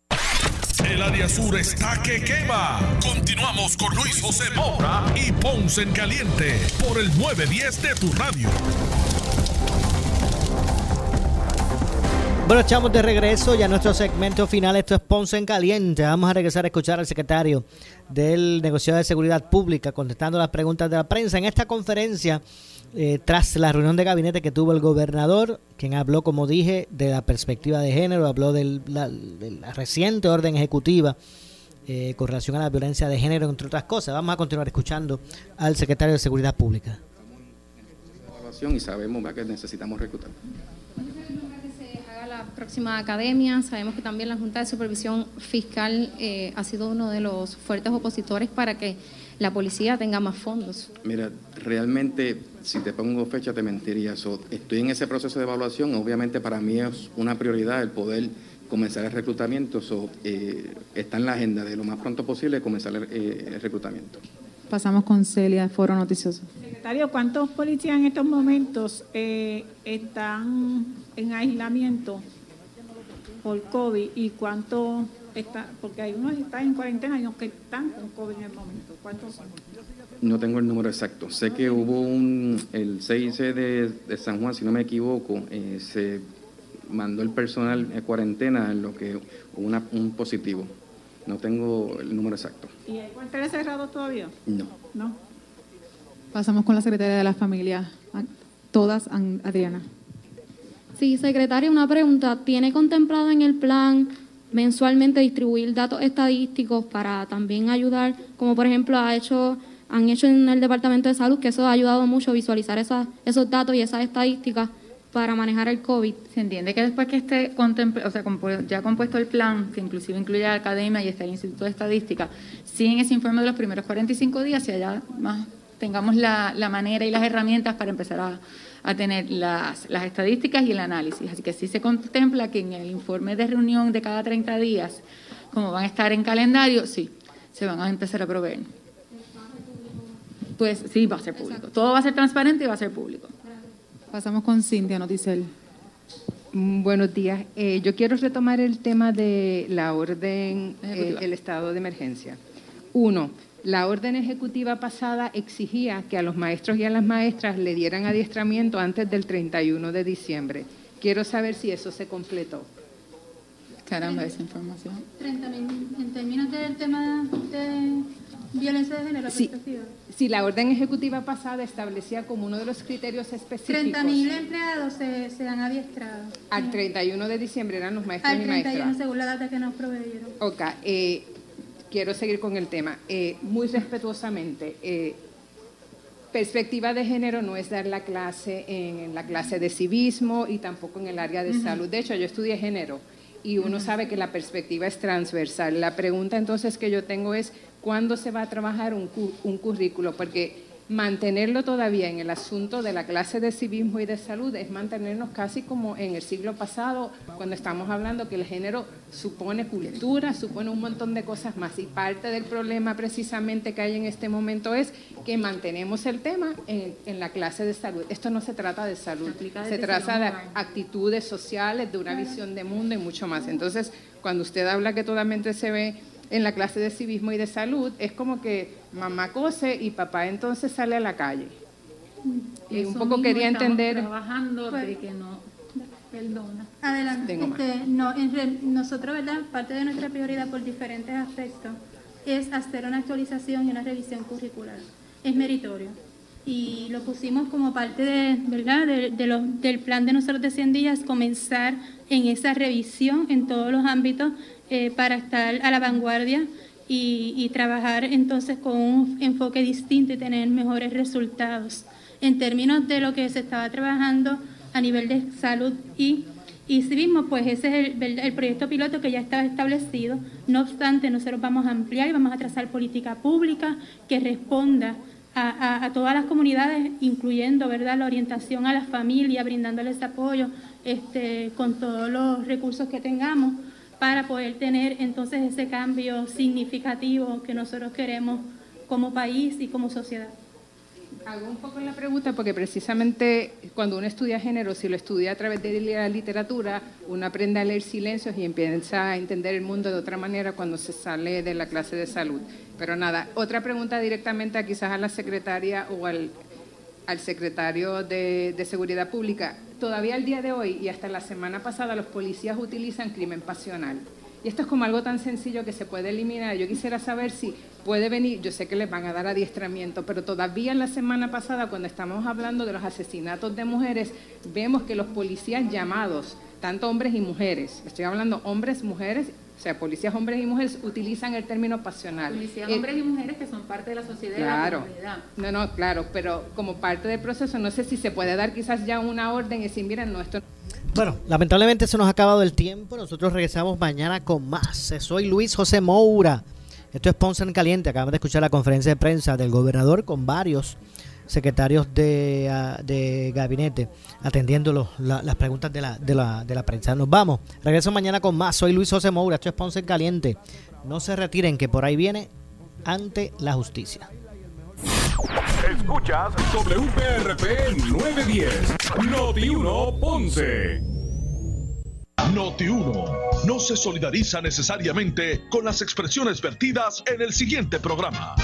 El área sur está que quema. Continuamos con Luis José Moura y Ponce en Caliente por el 910 de tu radio. Bueno, echamos de regreso ya a nuestro segmento final. Esto es Ponce en Caliente. Vamos a regresar a escuchar al secretario del negociado de seguridad pública contestando las preguntas de la prensa. En esta conferencia, eh, tras la reunión de gabinete que tuvo el gobernador, quien habló, como dije, de la perspectiva de género, habló del- la- de la reciente orden ejecutiva eh, con relación a la violencia de género, entre otras cosas. Vamos a continuar escuchando al secretario de Seguridad Pública. evaluación y sabemos que necesitamos reclutar. se haga la próxima academia. Sabemos que también la Junta de Supervisión Fiscal eh, ha sido uno de los fuertes opositores para que la policía tenga más fondos. Mira, realmente, si te pongo fecha, te mentiría. So, estoy en ese proceso de evaluación. Obviamente, para mí es una prioridad el poder comenzar el reclutamiento. So, eh, está en la agenda de lo más pronto posible comenzar el, eh, el reclutamiento. Pasamos con Celia, Foro Noticioso. Secretario, ¿cuántos policías en estos momentos eh, están en aislamiento por COVID y cuántos están, porque hay unos que están en cuarentena y unos que están con COVID en el momento? ¿Cuántos son? No tengo el número exacto. Sé que hubo un, el 6 de, de San Juan, si no me equivoco, eh, se mandó el personal a cuarentena en lo que hubo una- un positivo. No tengo el número exacto. ¿Y hay cuarteles cerrados todavía? No. No. Pasamos con la secretaria de la familia, a- todas, An- Adriana. Sí, secretaria, una pregunta. ¿Tiene contemplado en el plan mensualmente distribuir datos estadísticos para también ayudar, como por ejemplo ha hecho, han hecho en el Departamento de Salud, que eso ha ayudado mucho a visualizar esas, esos datos y esas estadísticas para manejar el COVID? Se entiende que después que esté o sea, ya compuesto el plan, que inclusive incluye la academia y está el Instituto de Estadística, si en ese informe de los primeros 45 días, si allá más tengamos la, la manera y las herramientas para empezar a a tener las, las estadísticas y el análisis. Así que sí se contempla que en el informe de reunión de cada 30 días, como van a estar en calendario, sí, se van a empezar a proveer. Pues sí, va a ser público. Todo va a ser transparente y va a ser público. Pasamos con Cintia Noticel. Mm, buenos días. Eh, yo quiero retomar el tema de la orden, eh, el estado de emergencia. Uno, la orden ejecutiva pasada exigía que a los maestros y a las maestras le dieran adiestramiento antes del 31 de diciembre. Quiero saber si eso se completó. Caramba, esa información. en términos del tema de violencia de género, sí, si la orden ejecutiva pasada establecía como uno de los criterios específicos. 30.000 empleados se, se, han adiestrado. Al 31 de diciembre eran los maestros y maestras. Al 31, según la data que nos proveyeron. Ok. Eh, quiero seguir con el tema. Eh, muy respetuosamente, eh, perspectiva de género no es dar la clase en la clase de civismo y tampoco en el área de salud. De hecho, yo estudié género y uno sabe que la perspectiva es transversal. La pregunta entonces que yo tengo es, ¿cuándo se va a trabajar un, un currículo? Porque mantenerlo todavía en el asunto de la clase de civismo y de salud es mantenernos casi como en el siglo pasado, cuando estamos hablando que el género supone cultura, supone un montón de cosas más. Y parte del problema precisamente que hay en este momento es que mantenemos el tema en, la clase de salud. Esto no se trata de salud, se trata de actitudes sociales, de una visión de mundo y mucho más. Entonces, cuando usted habla que totalmente se ve en la clase de civismo y de salud, es como que mamá cose y papá entonces sale a la calle. Y un poco quería entender... Trabajando de que no... Perdona. Adelante. Este, no, en, nosotros, ¿verdad? Parte de nuestra prioridad por diferentes aspectos es hacer una actualización y una revisión curricular. Es meritorio. Y lo pusimos como parte de, ¿verdad? De, del plan de nosotros de 100 días, comenzar en esa revisión en todos los ámbitos eh, para estar a la vanguardia y, trabajar entonces con un enfoque distinto y tener mejores resultados en términos de lo que se estaba trabajando a nivel de salud y, y civismo, pues ese es el, proyecto piloto que ya estaba establecido. No obstante, nosotros vamos a ampliar y vamos a trazar política pública que responda a, a, todas las comunidades, incluyendo ¿verdad? la orientación a la familia, brindándoles apoyo este, con todos los recursos que tengamos para poder tener entonces ese cambio significativo que nosotros queremos como país y como sociedad. Hago un poco la pregunta porque precisamente cuando uno estudia género, si lo estudia a través de la literatura, uno aprende a leer silencios y empieza a entender el mundo de otra manera cuando se sale de la clase de salud. Pero nada, otra pregunta directamente quizás a la secretaria o al, secretario de Seguridad Pública todavía al día de hoy y hasta la semana pasada los policías utilizan crimen pasional. Y esto es como algo tan sencillo que se puede eliminar. Yo quisiera saber si puede venir, yo sé que les van a dar adiestramiento, pero todavía la semana pasada, cuando estamos hablando de los asesinatos de mujeres, vemos que los policías llamados, tanto hombres y mujeres, estoy hablando hombres, mujeres o sea, policías hombres y mujeres utilizan el término pasional. Policías eh, hombres y mujeres que son parte de la sociedad claro, de la comunidad. No, no, claro, pero como parte del proceso, no sé si se puede dar quizás ya una orden y decir, miren, no, esto... Bueno, lamentablemente se nos ha acabado el tiempo. Nosotros regresamos mañana con más. Soy Luis José Moura. Esto es Ponce en Caliente. Acabamos de escuchar la conferencia de prensa del gobernador con varios secretarios de, ah, de gabinete atendiendo las preguntas de la, de, la, de la prensa. Nos vamos. Regreso mañana con más. Soy Luis José Moura. Esto es Ponce en Caliente. No se retiren, que por ahí viene ante la justicia. Escuchas WPRP 910, Noti 1 Ponce. Noti 1 no se solidariza necesariamente con las expresiones vertidas en el siguiente programa.